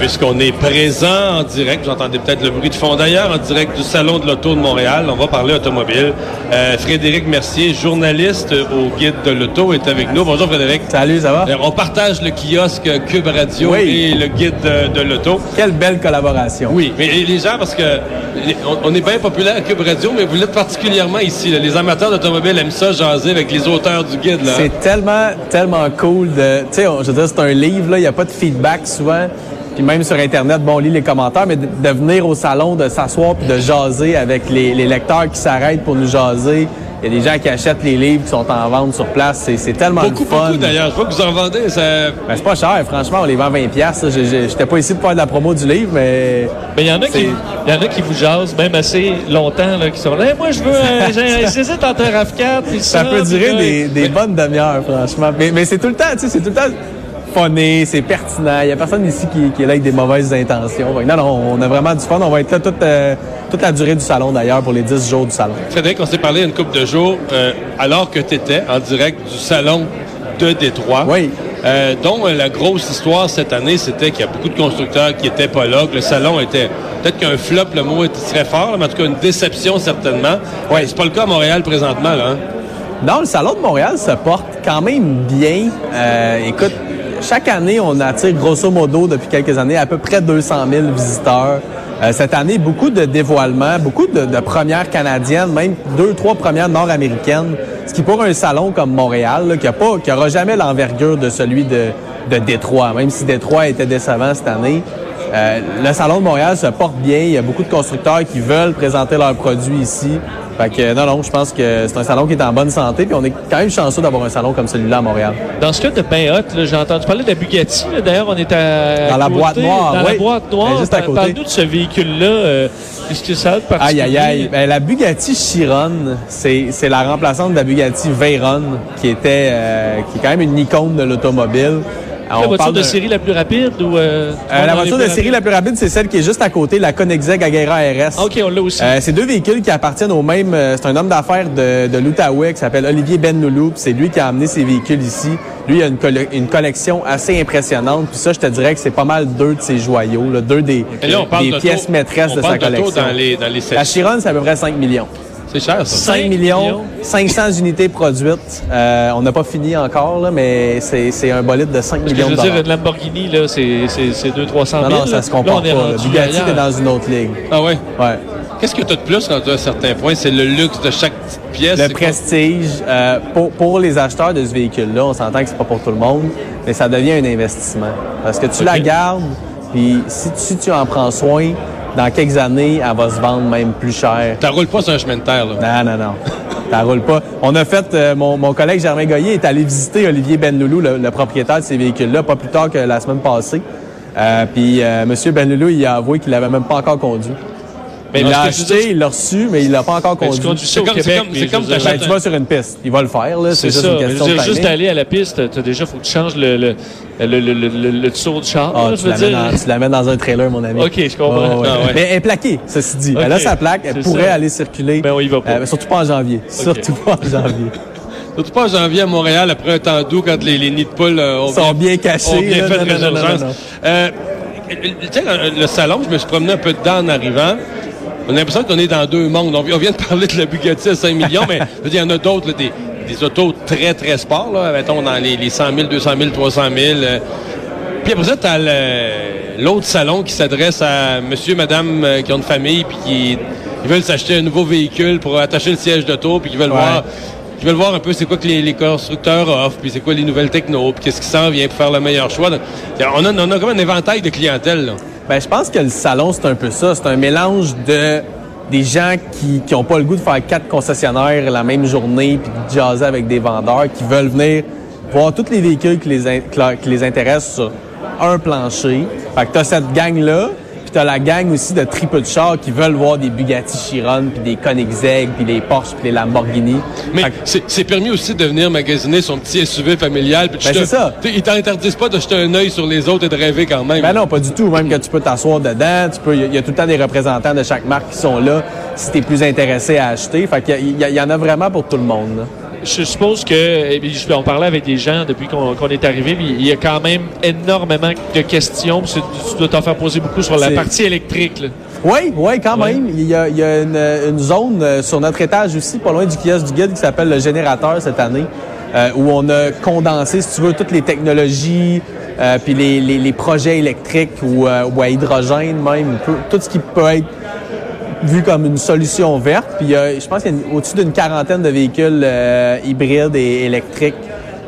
Puisqu'on est présent en direct, vous entendez peut-être le bruit de fond d'ailleurs, en direct du Salon de l'Auto de Montréal. On va parler automobile. Euh, Frédéric Mercier, journaliste au Guide de l'Auto, est avec nous. Bonjour Frédéric. Salut, ça va? Euh, On partage le kiosque Cube Radio Oui. et le Guide de, de l'Auto. Quelle belle collaboration. Oui, mais les gens, parce que on, on est bien populaire à Cube Radio, mais vous l'êtes particulièrement ici. là. Les amateurs d'automobile aiment ça, jaser avec les auteurs du guide. C'est tellement, tellement cool de. Tu sais, on- je veux dire, c'est un livre, il n'y a pas de feedback souvent. Puis même sur Internet, bon, on lit les commentaires, mais de, de venir au salon, de s'asseoir puis de jaser avec les, les lecteurs qui s'arrêtent pour nous jaser. Il y a des gens qui achètent les livres qui sont en vente sur place. C'est, tellement Beaucoup, fun. beaucoup d'ailleurs. Je vois que vous en vendez. Ça... Ben, c'est pas cher, franchement, on les vend 20$. piastres, là. Je- je- J'étais pas ici pour faire de la promo du livre, mais. Mais il y en a qui, il y en a qui vous jasent même assez longtemps, là, qui sont là. Hey, moi, je veux, euh, j'ai- j'hésite entre un RAV4 puis Ça ça. peut durer là, des, des bonnes demi-heures, franchement. Mais, mais c'est tout le temps, tu sais, c'est tout le temps funné, c'est pertinent. Il y a personne ici qui, qui est là avec des mauvaises intentions. Non, non, on a vraiment du fun. On va être là toute, euh, toute la durée du salon, d'ailleurs, pour les 10 jours du salon. Frédéric, on s'est parlé une couple de jours euh, alors que tu étais en direct du salon de Détroit. Oui. Euh, dont euh, la grosse histoire cette année, c'était qu'il y a beaucoup de constructeurs qui étaient pas là, que le salon était peut-être qu'un flop, le mot était très fort, mais en tout cas une déception certainement. Oui. C'est pas le cas à Montréal présentement, là. hein? Non, le Salon de Montréal se porte quand même bien. Euh, écoute, chaque année, on attire grosso modo depuis quelques années à peu près 200 000 visiteurs. Euh, cette année, beaucoup de dévoilements, beaucoup de, de premières canadiennes, même deux, trois premières nord-américaines. Ce qui pour un salon comme Montréal, là, qui a pas, qui aura jamais l'envergure de celui de, de Détroit, même si Détroit était décevant cette année. Euh, le Salon de Montréal se porte bien. Il y a beaucoup de constructeurs qui veulent présenter leurs produits ici. Fait que non, non, je pense que c'est un salon qui est en bonne santé. Puis on est quand même chanceux d'avoir un salon comme celui-là à Montréal. Dans ce cas de ben hot, j'ai entendu parler de la Bugatti. D'ailleurs, on est à, Dans la côté, boîte noire, Dans la oui. boîte noire. Ben, juste à côté. Parle-nous de ce véhicule-là. euh, Qu'est-ce que ça a de Aïe, particulier? aïe, aïe. Ben, la Bugatti Chiron, c'est c'est la remplaçante de la Bugatti Veyron, qui était, euh, qui est quand même une icône de l'automobile. La On voiture parle de série la plus rapide ou... euh, Euh, la voiture de série la plus rapide, c'est celle qui est juste à côté, la Koenigsegg Agera RS. OK, on l'a aussi. Euh, c'est deux véhicules qui appartiennent au même. c'est un homme d'affaires de, de l'Outaouais qui s'appelle Olivier Benloulou. puis C'est lui qui a amené ces véhicules ici. Lui, il a une, une collection assez impressionnante. Puis ça, je te dirais que c'est pas mal deux de ses joyaux, là, deux des, là, pièces maîtresses on de sa parle collection. dans les, dans les La Chiron, c'est à peu près 5 millions. C'est cher, ça. 5 Cinq millions, millions. 500 unités produites. Euh, on n'a pas fini encore, là, mais c'est un bolide de 5 Parce que millions je de veux dire, dollars. une Lamborghini, là, c'est c'est- c'est 200-300 000. Non, non, là. ça se Là, compare on est pas. là. rendu Bugatti est dans une autre ligue. Ah ouais? Ouais. Qu'est-ce que tu as de plus à un certain point? C'est le luxe de chaque petite pièce. Le prestige, euh, pour, pour les acheteurs de ce véhicule-là, on s'entend que c'est pas pour tout le monde, mais ça devient un investissement. Parce que tu la gardes, puis si tu en prends soin, dans quelques années, elle va se vendre même plus cher. Tu roules pas sur un chemin de terre, là. Non, non, non. Ça roule pas. On a fait, euh, mon, mon collègue Germain Goyer est allé visiter Olivier Benloulou, le, le propriétaire de ces véhicules-là, pas plus tard que la semaine passée. Euh, puis euh, M. Benloulou, il a avoué qu'il l'avait même pas encore conduit. Mais il l'a je veux acheté, il l'a reçu, mais il l'a pas encore conduit. C'est comme- c'est comme- je veux Ben, tu vas sur une piste. Il va le faire, là. C'est juste ça. une Je veux question dire, de juste timing. aller à la piste, t'as déjà, faut que tu changes le, le, le, le, le, le- le tour du char. Ah, là, tu, je veux l'amènes dire. dans, tu l'amènes dans un trailer, mon ami. OK, je comprends. ouais. Ah, ouais. Mais elle est plaquée, ceci dit. OK. Elle a sa plaque, elle pourrait ça. aller circuler. Ben, on y va pas. Euh, surtout pas en janvier. Surtout pas en janvier. Surtout pas en janvier à Montréal, après un temps doux, quand les, les nids de poules euh, ont Ils sont bien cachés. bien fait le salon, je me suis promené un peu dedans en arrivant. On a l'impression qu'on est dans deux mondes. On, vi- on vient de parler de la Bugatti à 5 millions, mais il y en a d'autres, là, des, des autos très, très sport, là, mettons, dans les, les 100 000, 200 000, 300 000. euh. Puis après ça, tu as l'autre salon qui s'adresse à monsieur, madame euh, qui ont une famille, puis qui ils veulent s'acheter un nouveau véhicule pour attacher le siège d'auto, puis qui veulent Ouais. voir qui veulent voir un peu c'est quoi que les, les constructeurs offrent, puis c'est quoi les nouvelles technos, puis qu'est-ce qui s'en vient pour faire le meilleur choix. Donc, on a, on a comme un éventail de clientèle. Là. Ben, je pense que le salon, c'est un peu ça. C'est un mélange de des gens qui qui ont pas le goût de faire quatre concessionnaires la même journée puis de jaser avec des vendeurs qui veulent venir voir tous les véhicules qui les, qui les intéressent sur un plancher. Fait que t'as cette gang-là, t'as la gang aussi de triples de chars qui veulent voir des Bugatti Chiron, puis des Koenigsegg, puis des Porsche, puis les Lamborghini. Mais que- c'est permis aussi de venir magasiner son petit SUV familial. Puis Ben, c'est ça. Ils t'interdisent pas de jeter un œil sur les autres et de rêver quand même. Ben non, pas du tout. Même que tu peux t'asseoir dedans, tu peux. Il y, a- il y a tout le temps des représentants de chaque marque qui sont là si tu es plus intéressé à acheter. Fait qu'il y, en a vraiment pour tout le monde. là. Je suppose que, eh on parlait avec des gens depuis qu'on est arrivé, puis il y a quand même énormément de questions. puis Tu dois t'en faire poser beaucoup sur la partie électrique. là. Oui, oui, quand Ouais. même. Il y a, il y a une, une zone euh, sur notre étage aussi, pas loin du kiosque du guide, qui s'appelle le générateur cette année, euh, où on a condensé, si tu veux, toutes les technologies, euh, puis les, les- les projets électriques ou, euh, ou à hydrogène même, tout ce qui peut être vu comme une solution verte. Puis euh, je pense qu'il y a au-dessus d'une quarantaine de véhicules euh, hybrides et électriques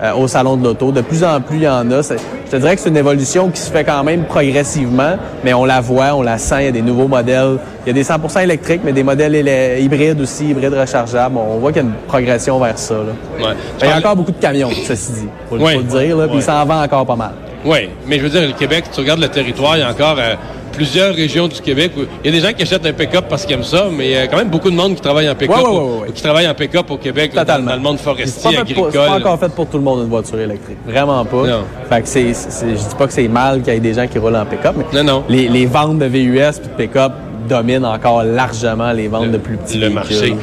euh, au salon de l'auto. De plus en plus, il y en a. C'est- Je te dirais que c'est une évolution qui se fait quand même progressivement, mais on la voit, on la sent. Il y a des nouveaux modèles. Il y a des 100% électriques, mais des modèles hybrides aussi, hybrides rechargeables. On voit qu'il y a une progression vers ça. là. Ouais. Il y a encore beaucoup de camions, ceci dit. Faut, Ouais. faut le dire. Là, Puis Ouais. il s'en vend encore pas mal. Oui, mais je veux dire, le Québec, tu regardes le territoire, il y a encore euh, plusieurs régions du Québec où il y a des gens qui achètent un pick-up parce qu'ils aiment ça, mais il y a quand même beaucoup de monde qui travaille en pick-up, Ouais, ouais, au- ouais, ouais. qui travaille en pick-up au Québec, là, dans, le monde C'est forestier, pour- agricole. c'est pas encore fait pour tout le monde une voiture électrique. Vraiment pas. Non. Fait que c'est, c'est- je dis pas que c'est mal qu'il y ait des gens qui roulent en pick-up, mais Non, non. Les, les ventes de VUS puis de pick-up dominent encore largement les ventes de plus petits le marché. Ouais.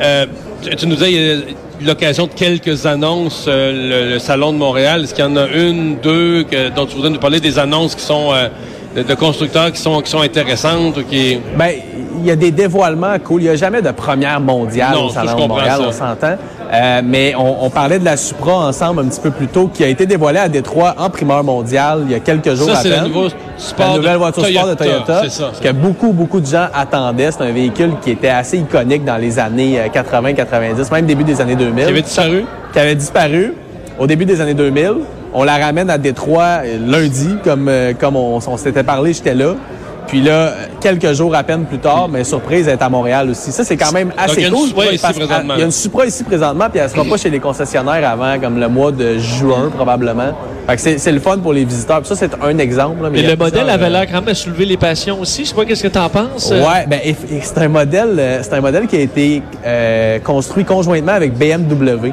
Euh, tu, tu nous disais, a l'occasion de quelques annonces, euh, le, le Salon de Montréal. Est-ce qu'il y en a une, deux, que, dont tu voudrais nous parler, des annonces qui sont euh, de, de constructeurs qui sont, qui sont intéressantes ou qui... Ben, il y a des dévoilements cool. Il n'y a jamais de première mondiale Non, au Salon de Montréal, ça. on s'entend. Euh, mais on, on parlait de la Supra ensemble un petit peu plus tôt, qui a été dévoilée à Détroit en primeur mondiale il y a quelques jours Ça, à c'est peine. le nouveau sport la nouvelle voiture sport de Toyota, Toyota, c'est ça, que beaucoup, beaucoup de gens attendaient. C'est un véhicule qui était assez iconique dans les années euh, 80-90, même début des années 2000. Qui avait disparu? Qui avait disparu au début des années 2000. On la ramène à Détroit euh, lundi, comme, comme on, on s'était parlé, j'étais là. Puis là, quelques jours à peine plus tard, mais surprise, elle est à Montréal aussi. Ça, c'est quand même assez il y a une cool. Supra ici qu'elle- présentement. Il y a une Supra ici présentement, puis elle sera pas chez les concessionnaires avant comme le mois de juin, probablement. Fait que c'est le fun pour les visiteurs. Puis ça, c'est un exemple. là, mais le modèle avait euh, l'air quand même à soulever les passions aussi. Je sais pas qu'est-ce que tu en penses? Ouais, ben c'est un modèle, euh, c'est un modèle qui a été euh, construit conjointement avec BMW.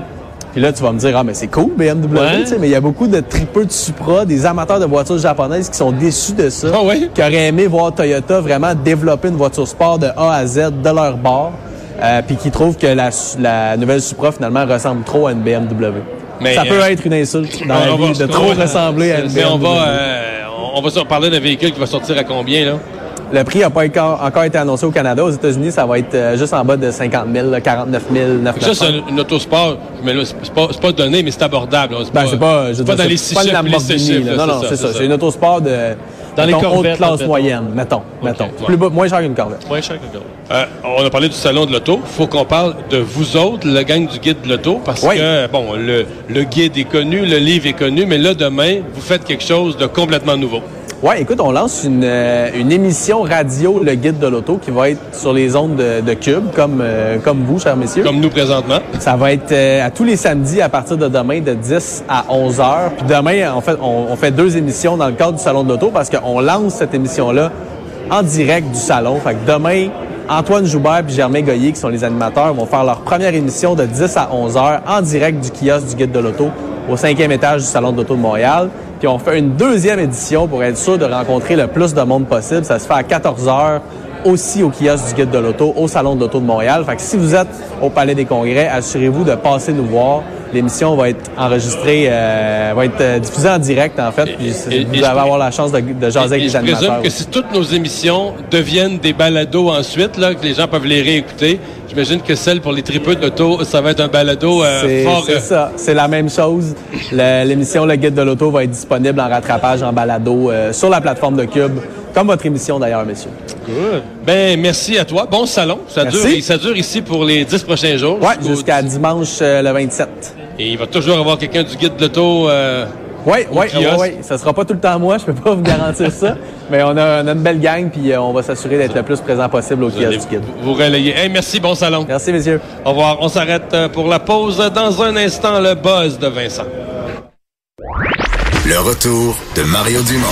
Puis là, tu vas me dire, ah, mais c'est cool, BMW, Ouais. mais il y a beaucoup de tripeux de Supra, des amateurs de voitures japonaises qui sont déçus de ça. Ah ouais? Qui auraient aimé voir Toyota vraiment développer une voiture sport de A à Z de leur bord. euh, puis qui trouvent que la, la nouvelle Supra, finalement, ressemble trop à une BMW. Mais, ça peut euh, être une insulte dans la vie de trop ressembler à une Mais BMW. on va, euh, on va se parler d'un véhicule qui va sortir à combien, là? Le prix n'a pas encore, encore été annoncé au Canada. Aux États-Unis, ça va être euh, juste en bas de 50 000, là, 49 000, 9 Ça, c'est un, autosport, mais là, c'est c'est pas, c'est pas donné, mais c'est abordable. là. C'est Ben, c'est pas, je veux pas dire, dans les c'est six pas chiffres, les six chiffres, là. Non, non, c'est ça. C'est une autosport de, Dans les Corvettes, haute classe mettons. moyenne, mettons, mettons. Plus bas- moins cher qu'une Corvette. Moins cher que d'autres. Euh, on a parlé du salon de l'auto. faut qu'on parle de vous autres, le gang du guide de l'auto, parce Oui. que, bon, le, le guide est connu, le livre est connu, mais là, demain, vous faites quelque chose de complètement nouveau. Ouais, écoute, on lance une, euh, une émission radio, le guide de l'auto, qui va être sur les ondes de, de Cube, comme, euh, comme vous, chers messieurs. Comme nous présentement. Ça va être euh, à tous les samedis à partir de demain de 10 à 11 heures. Puis demain, en fait, on, on fait deux émissions dans le cadre du Salon de l'Auto parce qu'on lance cette émission-là en direct du salon. Fait que demain, Antoine Joubert et Germain Goyer, qui sont les animateurs, vont faire leur première émission de 10 à 11 heures en direct du kiosque du Guide de l'Auto au cinquième étage du Salon de l'Auto de Montréal. Puis on fait une deuxième édition pour être sûr de rencontrer le plus de monde possible. Ça se fait à 14 heures aussi au kiosque du Guide de l'Auto, au Salon de l'Auto de Montréal. Fait que si vous êtes au Palais des Congrès, assurez-vous de passer nous voir. L'émission va être enregistrée, euh, va être euh, diffusée en direct, en fait. Puis et- vous allez avoir la chance de, de jaser avec Et les je présume animateurs. que si toutes nos émissions deviennent des balados ensuite, là, que les gens peuvent les réécouter, j'imagine que celle pour les tripeux de l'auto, ça va être un balado euh, fort. c'est euh, ça, c'est la même chose. Le- L'émission Le Guide de l'Auto va être disponible en rattrapage, en balado, euh, sur la plateforme de Cube Comme votre émission d'ailleurs, messieurs. Good. Ben, merci à toi. Bon salon. Ça Merci. dure, ça dure ici pour les 10 prochains jours. Ouais, Jusqu'au- jusqu'à dimanche euh, le 27. Et il va toujours avoir quelqu'un du guide de l'auto. euh, Oui, oui, oui, oui. Ça sera pas tout le temps moi, je peux pas vous garantir ça. Mais on a, on a une belle gang, puis euh, on va s'assurer d'être le plus présent possible au vous kiosque du guide. vous relayer. Hey, merci, bon salon. Merci, messieurs. Au revoir. On s'arrête euh, pour la pause. Dans un instant, le buzz de Vincent. Le retour de Mario Dumont.